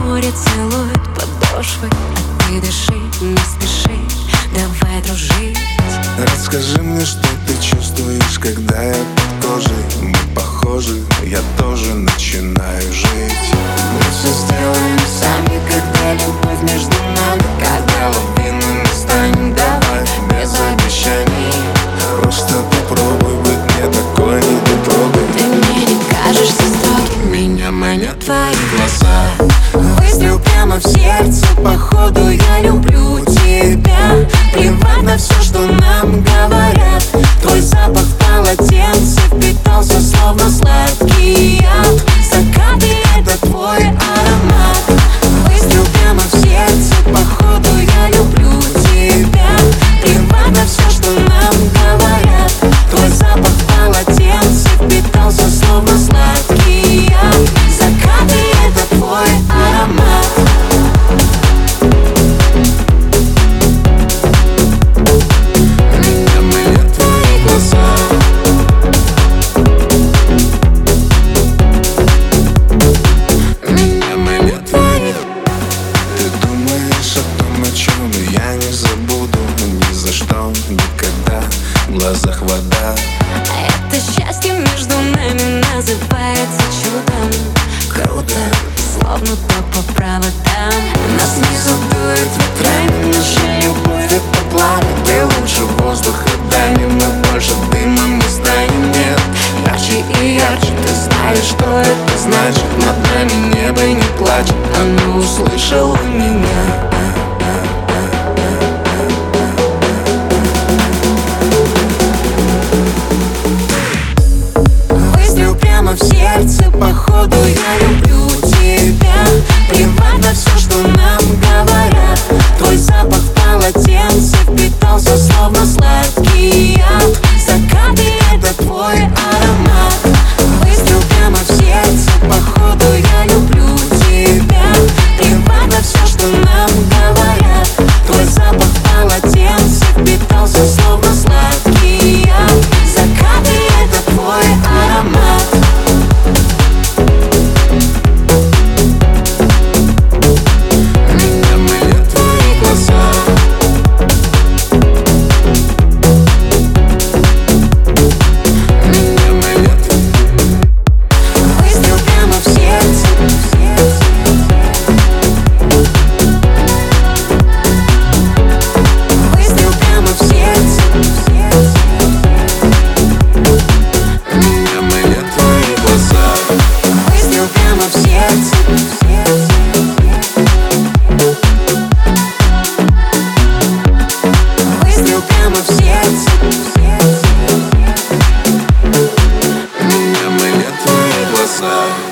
Море целует подошвы. А ты дыши, не спеши Давай дружить. Расскажи мне, что ты чувствуешь, когда я под кожей. Мы похожи, я тоже начинаю Глаза Выстрел прямо в сердце. Походу я люблю тебя. Плевать на все, что нам говорят. Твой запах глазах вода. Это счастье между нами называется чудом. Круто, словно ток по проводам Нас снизу дует ветрами, наша любовь это пламя Ты лучше воздуха дай мы больше дымом не станем, нет ярче и ярче Ты знаешь, что это значит. Над нами небо не плачет Оно услышало меня club.